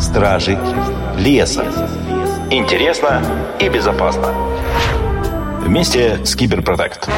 Стражи леса. Интересно и безопасно. Вместе с Киберпротект.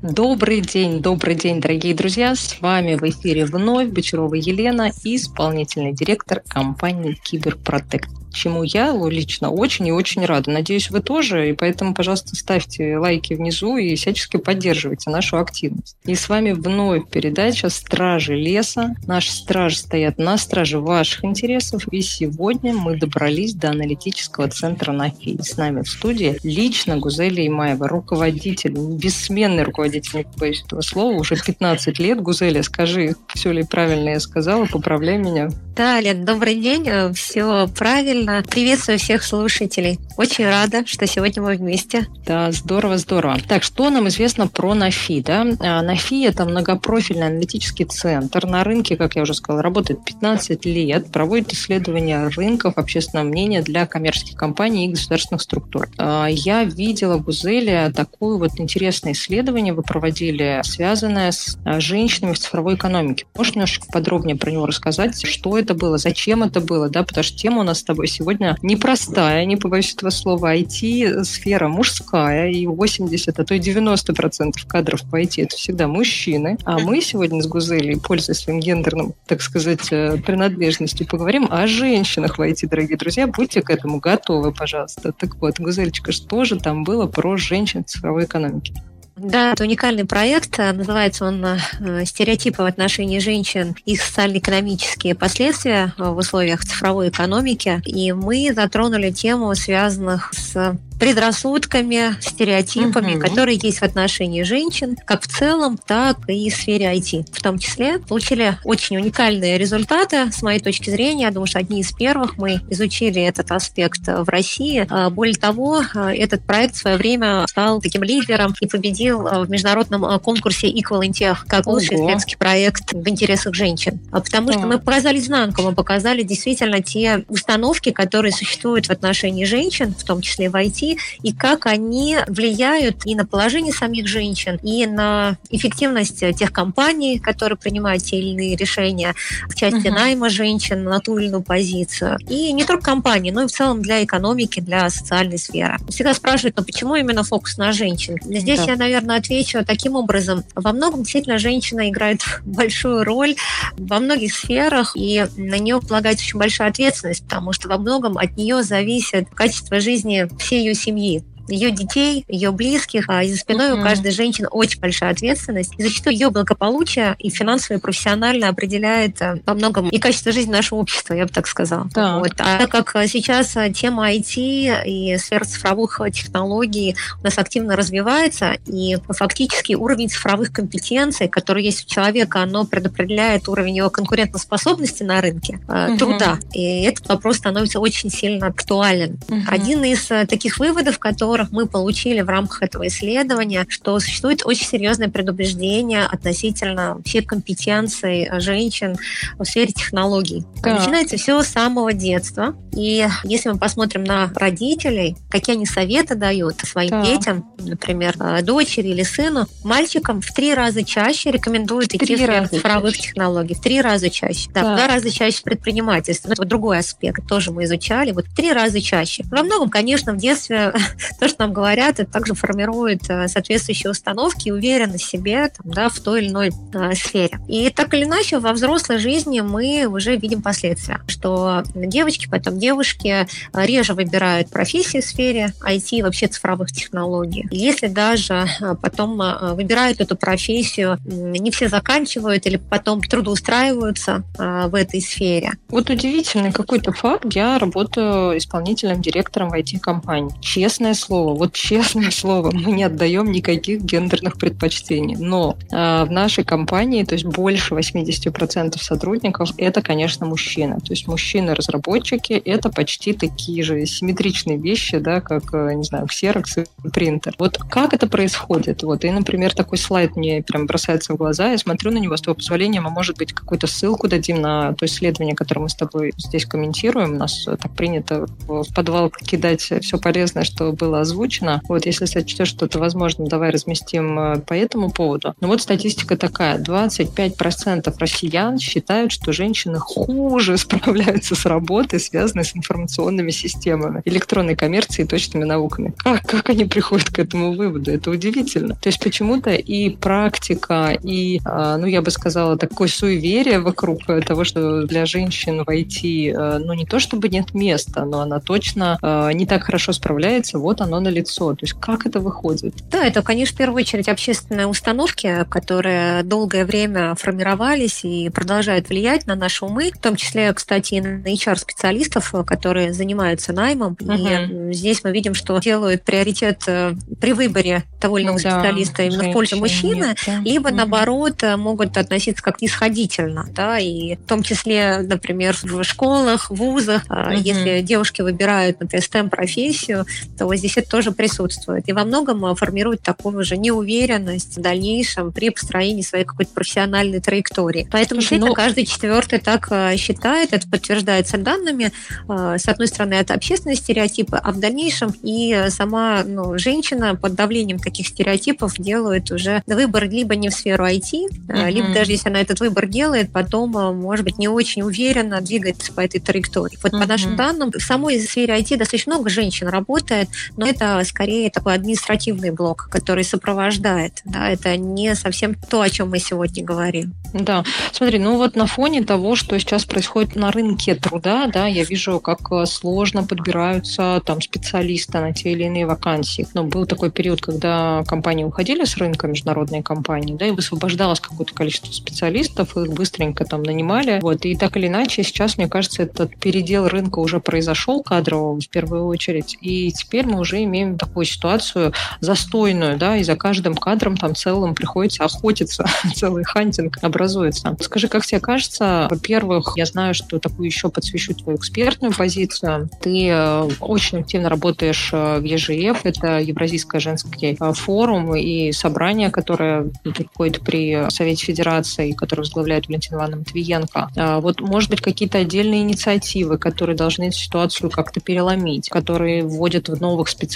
Добрый день, добрый день, дорогие друзья. С вами в эфире вновь Бочарова Елена, исполнительный директор компании Киберпротект чему я лично очень и очень рада. Надеюсь, вы тоже, и поэтому, пожалуйста, ставьте лайки внизу и всячески поддерживайте нашу активность. И с вами вновь передача «Стражи леса». Наши стражи стоят на страже ваших интересов, и сегодня мы добрались до аналитического центра НАФИ. С нами в студии лично Гузелия Имаева, руководитель, бессменный руководитель, не боюсь этого слова, уже 15 лет. Гузелия, скажи, все ли правильно я сказала, поправляй меня. Да, Лен, добрый день, все правильно Правильно. Приветствую всех слушателей. Очень рада, что сегодня мы вместе. Да, здорово, здорово. Так, что нам известно про НАФИ? Да? А, НАФИ – это многопрофильный аналитический центр. На рынке, как я уже сказала, работает 15 лет, проводит исследования рынков общественного мнения для коммерческих компаний и государственных структур. А, я видела в Узеле такое вот интересное исследование вы проводили, связанное с а, женщинами в цифровой экономике. Можешь немножко подробнее про него рассказать, что это было, зачем это было, да, потому что тема у нас с тобой сегодня непростая, не побоюсь этого слова. IT-сфера мужская, и 80, а то и 90 процентов кадров по IT это всегда мужчины. А мы сегодня с Гузелей, пользуясь своим гендерным, так сказать, э, принадлежностью, поговорим о женщинах в IT, дорогие друзья. Будьте к этому готовы, пожалуйста. Так вот, Гузельчика, что же там было про женщин в цифровой экономике? Да, это уникальный проект. Называется он э, «Стереотипы в отношении женщин и социально-экономические последствия в условиях цифровой экономики». И мы затронули тему, связанных с предрассудками, стереотипами, угу. которые есть в отношении женщин, как в целом, так и в сфере IT. В том числе получили очень уникальные результаты, с моей точки зрения. Я думаю, что одни из первых мы изучили этот аспект в России. А, более того, а, этот проект в свое время стал таким лидером и победил а, в международном конкурсе Equal in Tech как лучший Ого. исследовательский проект в интересах женщин. Потому что мы показали знанку, мы показали действительно те установки, которые существуют в отношении женщин, в том числе в IT, и как они влияют и на положение самих женщин, и на эффективность тех компаний, которые принимают те или иные решения в части uh-huh. найма женщин на ту или иную позицию. И не только компании, но и в целом для экономики, для социальной сферы. Всегда спрашивают, ну почему именно фокус на женщин? Здесь да. я, наверное, отвечу таким образом. Во многом действительно женщина играет большую роль во многих сферах, и на нее полагается очень большая ответственность, потому что во многом от нее зависит качество жизни всей ее семьи ее детей, ее близких, а за спиной mm-hmm. у каждой женщины очень большая ответственность. И зачастую ее благополучие и финансовое, и профессионально определяет э, во многом и качество жизни нашего общества, я бы так сказала. Да. Вот. А так как э, сейчас э, тема IT и сфера цифровых технологий у нас активно развивается, и фактически уровень цифровых компетенций, который есть у человека, оно предопределяет уровень его конкурентоспособности на рынке mm-hmm. труда. И этот вопрос становится очень сильно актуален. Mm-hmm. Один из таких выводов, который которых мы получили в рамках этого исследования, что существует очень серьезное предубеждение относительно всех компетенций женщин в сфере технологий. Да. Начинается все с самого детства. И если мы посмотрим на родителей, какие они советы дают своим да. детям, например, э, дочери или сыну, мальчикам в три раза чаще рекомендуют идти в цифровых технологий. В три раза чаще. Да, да. в два раза чаще предпринимательство. Ну, это вот другой аспект. Тоже мы изучали. Вот в три раза чаще. Во многом, конечно, в детстве то, что нам говорят, это также формирует э, соответствующие установки и уверенность в себе там, да, в той или иной э, сфере. И так или иначе во взрослой жизни мы уже видим последствия, что девочки, потом девушки э, реже выбирают профессии в сфере IT, вообще цифровых технологий. Если даже потом выбирают эту профессию, не все заканчивают или потом трудоустраиваются в этой сфере. Вот удивительный какой-то факт. Я работаю исполнительным директором IT-компании. Честное слово, слово, вот честное слово, мы не отдаем никаких гендерных предпочтений. Но э, в нашей компании, то есть больше 80% сотрудников, это, конечно, мужчины. То есть мужчины-разработчики — это почти такие же симметричные вещи, да, как, э, не знаю, ксерокс и принтер. Вот как это происходит? Вот, и, например, такой слайд мне прям бросается в глаза, я смотрю на него, с твоего позволения, мы, может быть, какую-то ссылку дадим на то исследование, которое мы с тобой здесь комментируем. У нас так принято в подвал кидать все полезное, что было озвучено. Вот если сочтешь что-то возможно, давай разместим э, по этому поводу. Но вот статистика такая. 25% россиян считают, что женщины хуже справляются с работой, связанной с информационными системами, электронной коммерцией и точными науками. Как, как они приходят к этому выводу? Это удивительно. То есть почему-то и практика, и, а, ну, я бы сказала, такое суеверие вокруг того, что для женщин войти, э, ну, не то чтобы нет места, но она точно э, не так хорошо справляется, вот оно на лицо. То есть как это выходит? Да, это, конечно, в первую очередь общественные установки, которые долгое время формировались и продолжают влиять на наши умы, в том числе, кстати, и на HR-специалистов, которые занимаются наймом. Угу. И здесь мы видим, что делают приоритет э, при выборе того или иного да, специалиста именно в пользу мужчины, нет, да. либо, угу. наоборот, могут относиться как нисходительно, да, и в том числе, например, в школах, вузах, угу. если девушки выбирают, например, STEM-профессию, то вот здесь это тоже присутствует. И во многом формирует такую же неуверенность в дальнейшем при построении своей какой-то профессиональной траектории. Поэтому Слушай, ну... каждый четвертый так э, считает, это подтверждается данными. Э, с одной стороны, это общественные стереотипы, а в дальнейшем и сама ну, женщина под давлением таких стереотипов делает уже выбор либо не в сферу IT, uh-huh. либо даже если она этот выбор делает, потом, может быть, не очень уверенно двигается по этой траектории. Вот uh-huh. по нашим данным, в самой сфере IT достаточно много женщин работает, но это скорее такой административный блок, который сопровождает. Да, это не совсем то, о чем мы сегодня говорим. Да, смотри, ну вот на фоне того, что сейчас происходит на рынке труда, да, я вижу, как э, сложно подбираются там специалисты на те или иные вакансии. Ну, был такой период, когда компании уходили с рынка, международные компании, да, и высвобождалось какое-то количество специалистов, их быстренько там нанимали. Вот, и так или иначе, сейчас, мне кажется, этот передел рынка уже произошел кадрового в первую очередь, и теперь мы уже имеем такую ситуацию застойную, да, и за каждым кадром там целым приходится охотиться, целый хантинг образуется. Скажи, как тебе кажется, во-первых, я знаю, что такую еще подсвечу твою экспертную позицию. Ты э, очень активно работаешь э, в ЕЖЕФ, это Евразийское женский э, форум и собрание, которое проходит при Совете Федерации, которое возглавляет Валентина Ивановна Матвиенко. Вот, может быть, какие-то отдельные инициативы, которые должны ситуацию как-то переломить, которые вводят в новых специалистов?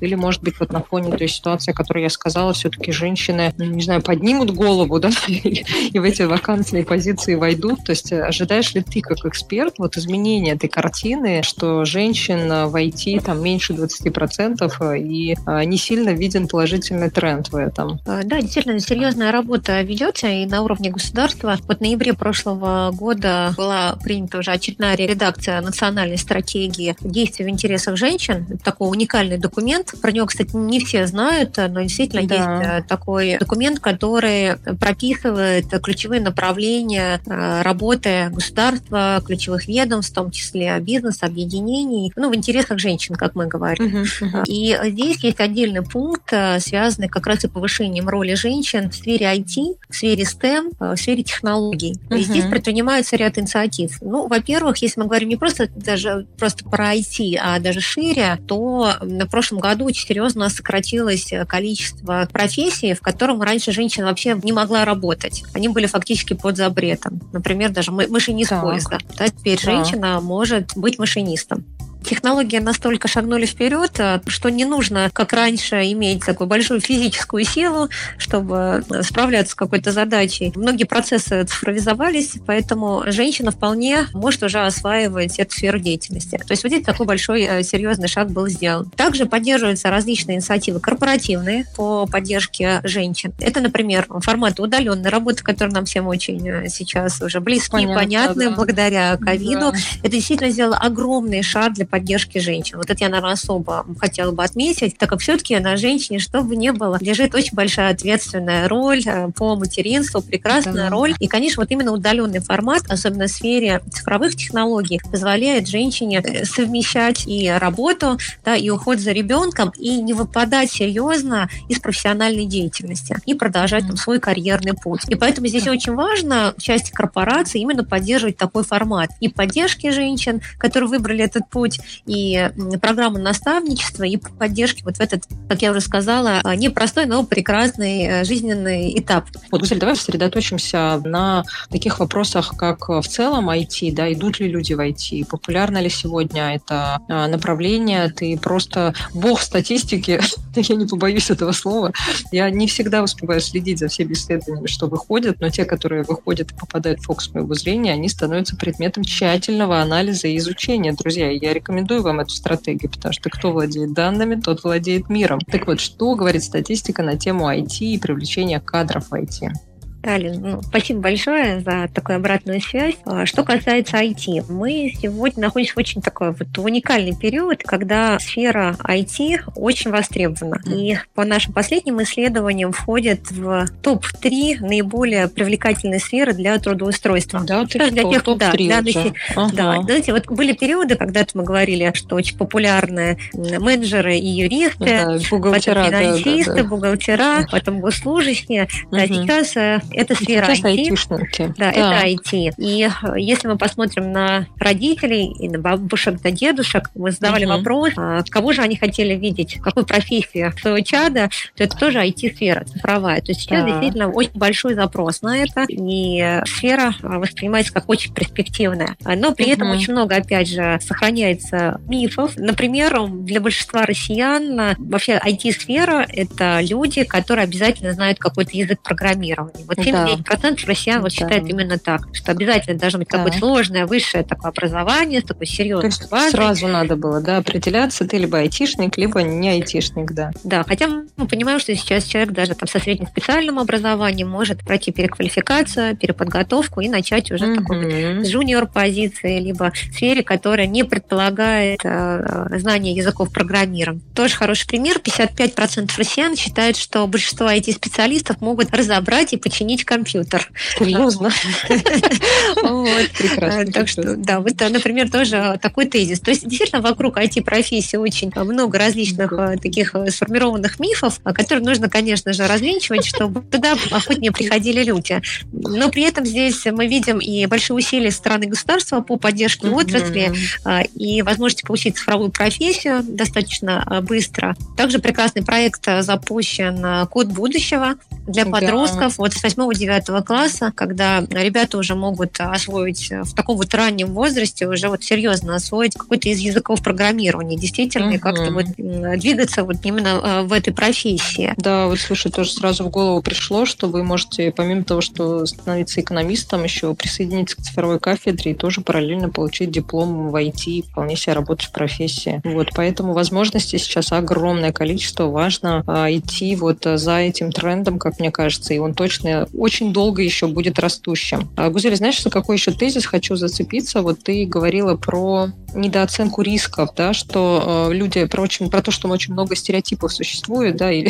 Или, может быть, вот на фоне той ситуации, о которой я сказала, все-таки женщины, ну, не знаю, поднимут голову, да, и в эти вакансные позиции войдут? То есть ожидаешь ли ты, как эксперт, вот изменения этой картины, что женщин в IT там меньше 20% и а, не сильно виден положительный тренд в этом? А, да, действительно, серьезная работа ведется и на уровне государства. Вот в ноябре прошлого года была принята уже очередная редакция национальной стратегии действий в интересах женщин. Такой уникальный документ. Про него, кстати, не все знают, но действительно да. есть э, такой документ, который прописывает ключевые направления э, работы государства, ключевых ведомств, в том числе бизнеса, объединений, ну, в интересах женщин, как мы говорим. Uh-huh, uh-huh. И здесь есть отдельный пункт, э, связанный как раз и повышением роли женщин в сфере IT, в сфере STEM, в сфере технологий. Uh-huh. И здесь предпринимается ряд инициатив. Ну, во-первых, если мы говорим не просто даже просто про IT, а даже шире, то в прошлом году очень серьезно сократилось количество профессий, в котором раньше женщина вообще не могла работать. Они были фактически под запретом. Например, даже машинист так. поезда. Да, теперь да. женщина может быть машинистом технологии настолько шагнули вперед, э, что не нужно, как раньше, иметь такую большую физическую силу, чтобы э, справляться с какой-то задачей. Многие процессы цифровизовались, поэтому женщина вполне может уже осваивать эту сферу деятельности. То есть вот здесь такой большой э, серьезный шаг был сделан. Также поддерживаются различные инициативы корпоративные по поддержке женщин. Это, например, форматы удаленной работы, которые нам всем очень сейчас уже близки, Понятно, понятны да. благодаря ковиду. Да. Это действительно сделало огромный шаг для поддержки женщин. Вот это я, наверное, особо хотела бы отметить, так как все-таки на женщине, чтобы не было, лежит очень большая ответственная роль э, по материнству, прекрасная да. роль. И, конечно, вот именно удаленный формат, особенно в сфере цифровых технологий, позволяет женщине э, совмещать и работу, да, и уход за ребенком, и не выпадать серьезно из профессиональной деятельности и продолжать там, свой карьерный путь. И поэтому здесь очень важно в части корпорации именно поддерживать такой формат и поддержки женщин, которые выбрали этот путь, и программу наставничества, и поддержки вот в этот, как я уже сказала, непростой, но прекрасный жизненный этап. Вот, Гузель, давай сосредоточимся на таких вопросах, как в целом IT, да, идут ли люди в IT, популярно ли сегодня это направление, ты просто бог статистики, я не побоюсь этого слова, я не всегда успеваю следить за всеми исследованиями, что выходят, но те, которые выходят и попадают в фокус моего зрения, они становятся предметом тщательного анализа и изучения. Друзья, я рекомендую вам эту стратегию, потому что кто владеет данными, тот владеет миром. Так вот, что говорит статистика на тему IT и привлечения кадров в IT? Талин, ну, спасибо большое за такую обратную связь. А, что касается IT, мы сегодня находимся в очень такой вот уникальный период, когда сфера IT очень востребована. И по нашим последним исследованиям входит в топ-3 наиболее привлекательные сферы для трудоустройства. Да, ты для тех, да, для, ага. да, знаете, вот были периоды, когда мы говорили, что очень популярны менеджеры и юристы, да, бухгалтера, потом финансисты, да, да, да. бухгалтера, потом госслужащие. Угу. Да, сейчас э, это сфера Сейчас IT. Да, да, это IT. И э, если мы посмотрим на родителей и на бабушек, на дедушек, мы задавали угу. вопрос, а кого же они хотели видеть, какую профессию своего чада, то это тоже IT-сфера, цифровая. То есть сейчас да. действительно очень большой запрос на это, и сфера а, воспринимается как очень перспективная. Но при угу. этом очень много, опять же, сохраняется мифов. Например, для большинства россиян а, вообще IT-сфера – это люди, которые обязательно знают какой-то язык программирования. Вот 79% да. россиян вот да. считают именно так, что обязательно должно быть какое-то сложное высшее такое образование с такой серьезной То есть базой. Сразу надо было, да, определяться, ты либо айтишник, либо не айтишник, да. Да, хотя мы понимаем, что сейчас человек даже там со средним специальным образованием может пройти переквалификацию, переподготовку и начать уже mm-hmm. такой жуниор позиции, либо в сфере, которая не предполагает э, знание языков программирования. Тоже хороший пример. 55% россиян считают, что большинство IT-специалистов могут разобрать и починить починить компьютер. Серьезно? Так что, да, вот, например, тоже такой тезис. То есть, действительно, вокруг IT-профессии очень много различных э, таких э, сформированных мифов, которые нужно, конечно же, развенчивать, чтобы туда охотнее приходили люди. Но при этом здесь мы видим и большие усилия со стороны государства по поддержке отрасли а, и возможности получить цифровую профессию достаточно а, быстро. Также прекрасный проект запущен «Код будущего» для подростков. Вот с 8-9 класса, когда ребята уже могут освоить в таком вот раннем возрасте, уже вот серьезно освоить какой-то из языков программирования, действительно, угу. как-то вот двигаться вот именно э, в этой профессии. Да, вот слушай, тоже сразу в голову пришло, что вы можете, помимо того, что становиться экономистом, еще присоединиться к цифровой кафедре и тоже параллельно получить диплом в IT, вполне себе работать в профессии. Вот, поэтому возможностей сейчас огромное количество. Важно а, идти вот за этим трендом, как мне кажется, и он точно очень долго еще будет растущим. А, Гузель, знаешь, за какой еще тезис хочу зацепиться? Вот ты говорила про недооценку рисков, да, что э, люди, про, очень, про то, что очень много стереотипов существует, да, и,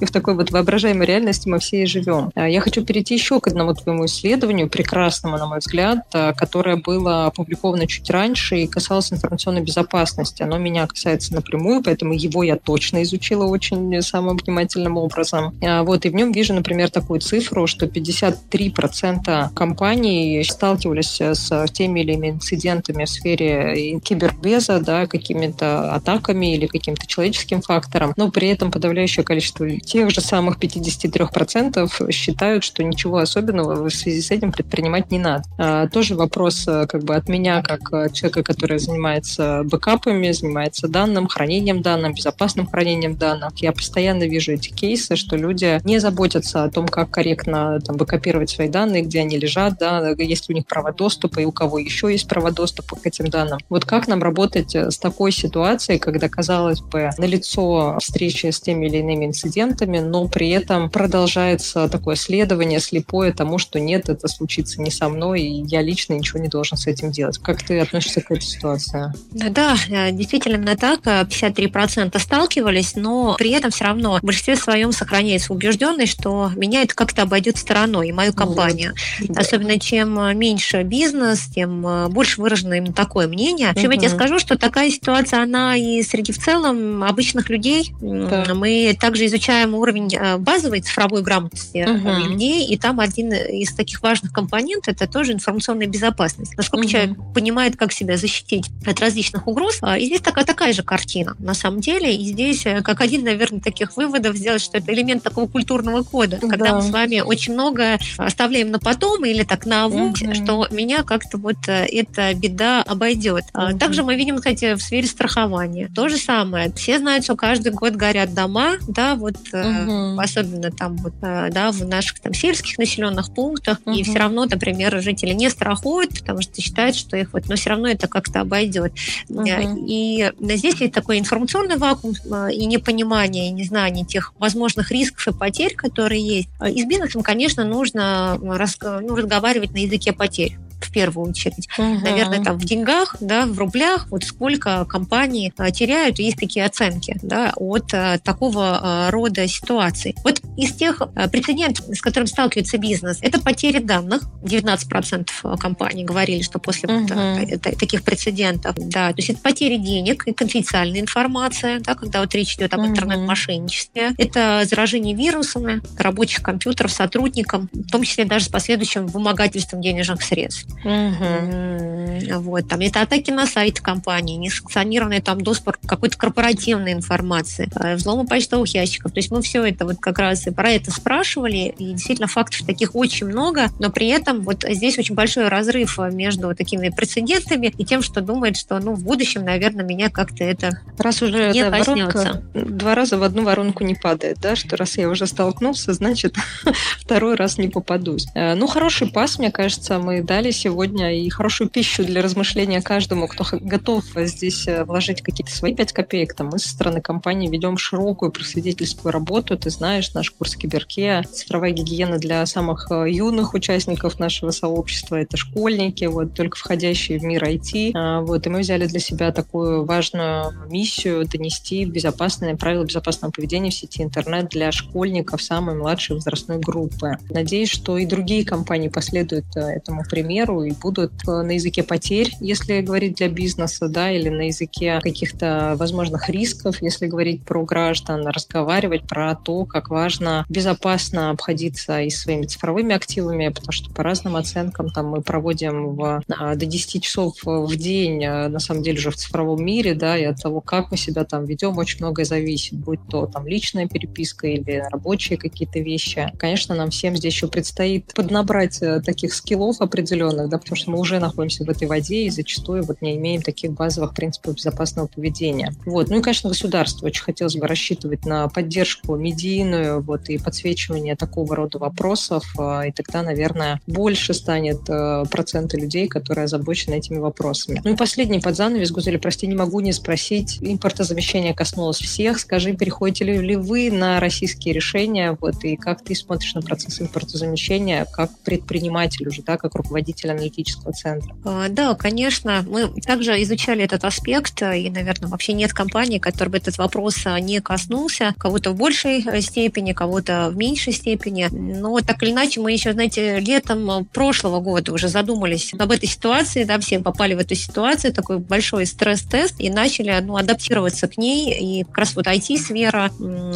и в такой вот воображаемой реальности мы все и живем. А я хочу перейти еще к одному твоему исследованию, прекрасному, на мой взгляд, а, которое было опубликовано чуть раньше и касалось информационной безопасности. Оно меня касается напрямую, поэтому его я точно изучила очень самым внимательным образом. А, вот, и в нем вижу, например, такую цифру, что 53% компаний сталкивались с теми или иными инцидентами в сфере кибербеза, да, какими-то атаками или каким-то человеческим фактором, но при этом подавляющее количество тех же самых 53% считают, что ничего особенного в связи с этим предпринимать не надо. А, тоже вопрос э, как бы от меня, как э, человека, который занимается бэкапами, занимается данным, хранением данных, безопасным хранением данных. Я постоянно вижу эти кейсы, что люди не заботятся о том, как корректно там, бэкапировать свои данные, где они лежат, да, есть ли у них право доступа и у кого еще есть право доступа к этим данным. Вот как нам работать э, с такой ситуацией, когда, казалось бы, налицо встречи с теми или иными инцидентами, но при этом продолжается такое следование слепое тому, что нет, это случится не со мной, и я лично ничего не должен с этим делать. Как ты относишься к этой ситуации? Да, э, действительно так. 53% э, сталкивались, но при этом все равно в большинстве своем сохраняется убежденность, что меня это как-то обойдет стороной, и мою компанию. Вот. Особенно чем меньше бизнес, тем больше выражено именно такое мнение, Вообще, я тебе скажу, что такая ситуация, она и среди в целом обычных людей. Да. Мы также изучаем уровень э, базовой цифровой грамотности угу. людей, и там один из таких важных компонентов это тоже информационная безопасность. Насколько угу. человек понимает, как себя защитить от различных угроз. А, и здесь такая, такая же картина, на самом деле. И здесь, э, как один, наверное, таких выводов сделать, что это элемент такого культурного кода, да. когда мы с вами очень много оставляем на потом или так на авось, угу. что меня как-то вот эта беда обойдет. Угу. Также мы видим, кстати, в сфере страхования. То же самое. Все знают, что каждый год горят дома, да, вот угу. особенно там вот, э, да, в наших там сельских населенных пунктах, угу. и все равно, например, жители не страхуют, потому что считают, что их вот, но все равно это как-то обойдет. Угу. И здесь есть такой информационный вакуум и непонимание, и незнание тех возможных рисков и потерь, которые есть. И с бизнесом, конечно, нужно ну, разговаривать на языке потерь в первую очередь. Угу. Наверное, там в деньгах, да, в рублях, вот сколько компании а, теряют, есть такие оценки, да, от а, такого а, рода ситуаций. Вот из тех прецедентов, с которыми сталкивается бизнес, это потери данных. 19% компаний говорили, что после угу. вот, таких прецедентов, да, то есть это потери денег и конфиденциальная информация, да, когда вот речь идет об угу. интернет-мошенничестве, это заражение вирусами рабочих компьютеров сотрудникам, в том числе даже с последующим вымогательством денежных средств. Угу. Вот, там это атаки на сайт компании, несанкционированный там доступ к какой-то корпоративной информации, э, взломы почтовых ящиков. То есть мы все это вот как раз и про это спрашивали, и действительно фактов таких очень много, но при этом вот здесь очень большой разрыв между такими прецедентами и тем, что думает, что ну в будущем, наверное, меня как-то это раз уже не коснется. два раза в одну воронку не падает, да, что раз я уже столкнулся, значит второй раз не попадусь. Э, ну хороший пас, мне кажется, мы дали сегодня и хорошую пищу для размышления каждому, кто готов здесь э, вложить какие-то свои пять копеек. Там мы со стороны компании ведем широкую просветительскую работу. Ты знаешь, наш курс Киберке, цифровая гигиена для самых э, юных участников нашего сообщества. Это школьники, вот, только входящие в мир IT. А, вот, и мы взяли для себя такую важную миссию донести безопасные правила безопасного поведения в сети интернет для школьников самой младшей возрастной группы. Надеюсь, что и другие компании последуют э, этому примеру примеру, и будут э, на языке потерь, если говорить для бизнеса, да, или на языке каких-то возможных рисков, если говорить про граждан, разговаривать про то, как важно безопасно обходиться и своими цифровыми активами, потому что по разным оценкам там мы проводим в, а, до 10 часов в день, а, на самом деле, уже в цифровом мире, да, и от того, как мы себя там ведем, очень многое зависит, будь то там личная переписка или рабочие какие-то вещи. Конечно, нам всем здесь еще предстоит поднабрать э, таких скиллов определенных, регионах, да, потому что мы уже находимся в этой воде и зачастую вот не имеем таких базовых принципов безопасного поведения. Вот. Ну и, конечно, государство очень хотелось бы рассчитывать на поддержку медийную вот, и подсвечивание такого рода вопросов, а, и тогда, наверное, больше станет э, процента людей, которые озабочены этими вопросами. Ну и последний под занавес, Гузель, прости, не могу не спросить. Импортозамещение коснулось всех. Скажи, переходите ли вы на российские решения, вот, и как ты смотришь на процесс импортозамещения как предприниматель уже, да, как руководитель руководитель аналитического центра. А, да, конечно. Мы также изучали этот аспект, и, наверное, вообще нет компании, которая бы этот вопрос а, не коснулся. Кого-то в большей э, степени, кого-то в меньшей степени. Но так или иначе, мы еще, знаете, летом прошлого года уже задумались об этой ситуации, да, все попали в эту ситуацию, такой большой стресс-тест, и начали ну, адаптироваться к ней. И как раз вот IT-сфера,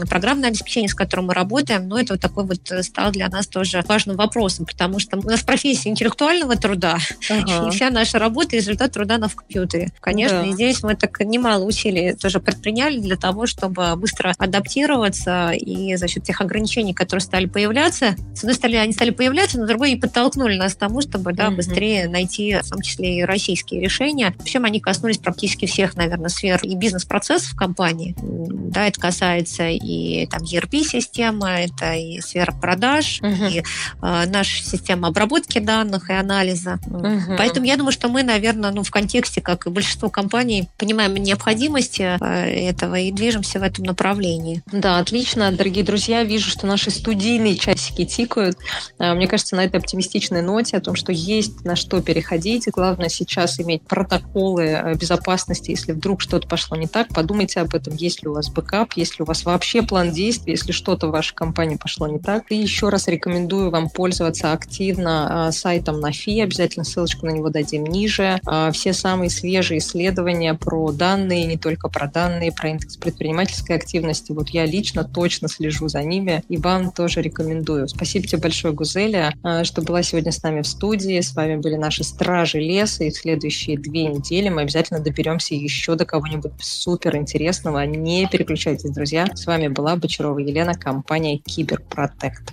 программное обеспечение, с которым мы работаем, ну, это вот такой вот э, стал для нас тоже важным вопросом, потому что у нас профессия интеллектуального труда. Ага. И вся наша работа – результат труда на в компьютере. Конечно, да. и здесь мы так немало усилий тоже предприняли для того, чтобы быстро адаптироваться и за счет тех ограничений, которые стали появляться, с одной стороны, они стали появляться, но с другой и подтолкнули нас к тому, чтобы да, угу. быстрее найти, в том числе и российские решения. Причем они коснулись практически всех, наверное, сфер и бизнес-процессов компании. Да, это касается и там ERP-системы, это и сфера продаж, угу. и э, наша система обработки данных и анализа анализа. Угу. Поэтому я думаю, что мы, наверное, ну, в контексте, как и большинство компаний, понимаем необходимость э, этого и движемся в этом направлении. Да, отлично. Дорогие друзья, вижу, что наши студийные часики тикают. Э, мне кажется, на этой оптимистичной ноте о том, что есть на что переходить. Главное сейчас иметь протоколы э, безопасности. Если вдруг что-то пошло не так, подумайте об этом. Есть ли у вас бэкап, есть ли у вас вообще план действий, если что-то в вашей компании пошло не так. И еще раз рекомендую вам пользоваться активно сайтом Нафи России. Обязательно ссылочку на него дадим ниже. А, все самые свежие исследования про данные, не только про данные, про индекс предпринимательской активности. Вот я лично точно слежу за ними и вам тоже рекомендую. Спасибо тебе большое, Гузеля, а, что была сегодня с нами в студии. С вами были наши стражи леса. И в следующие две недели мы обязательно доберемся еще до кого-нибудь супер интересного. Не переключайтесь, друзья. С вами была Бочарова Елена, компания Киберпротект.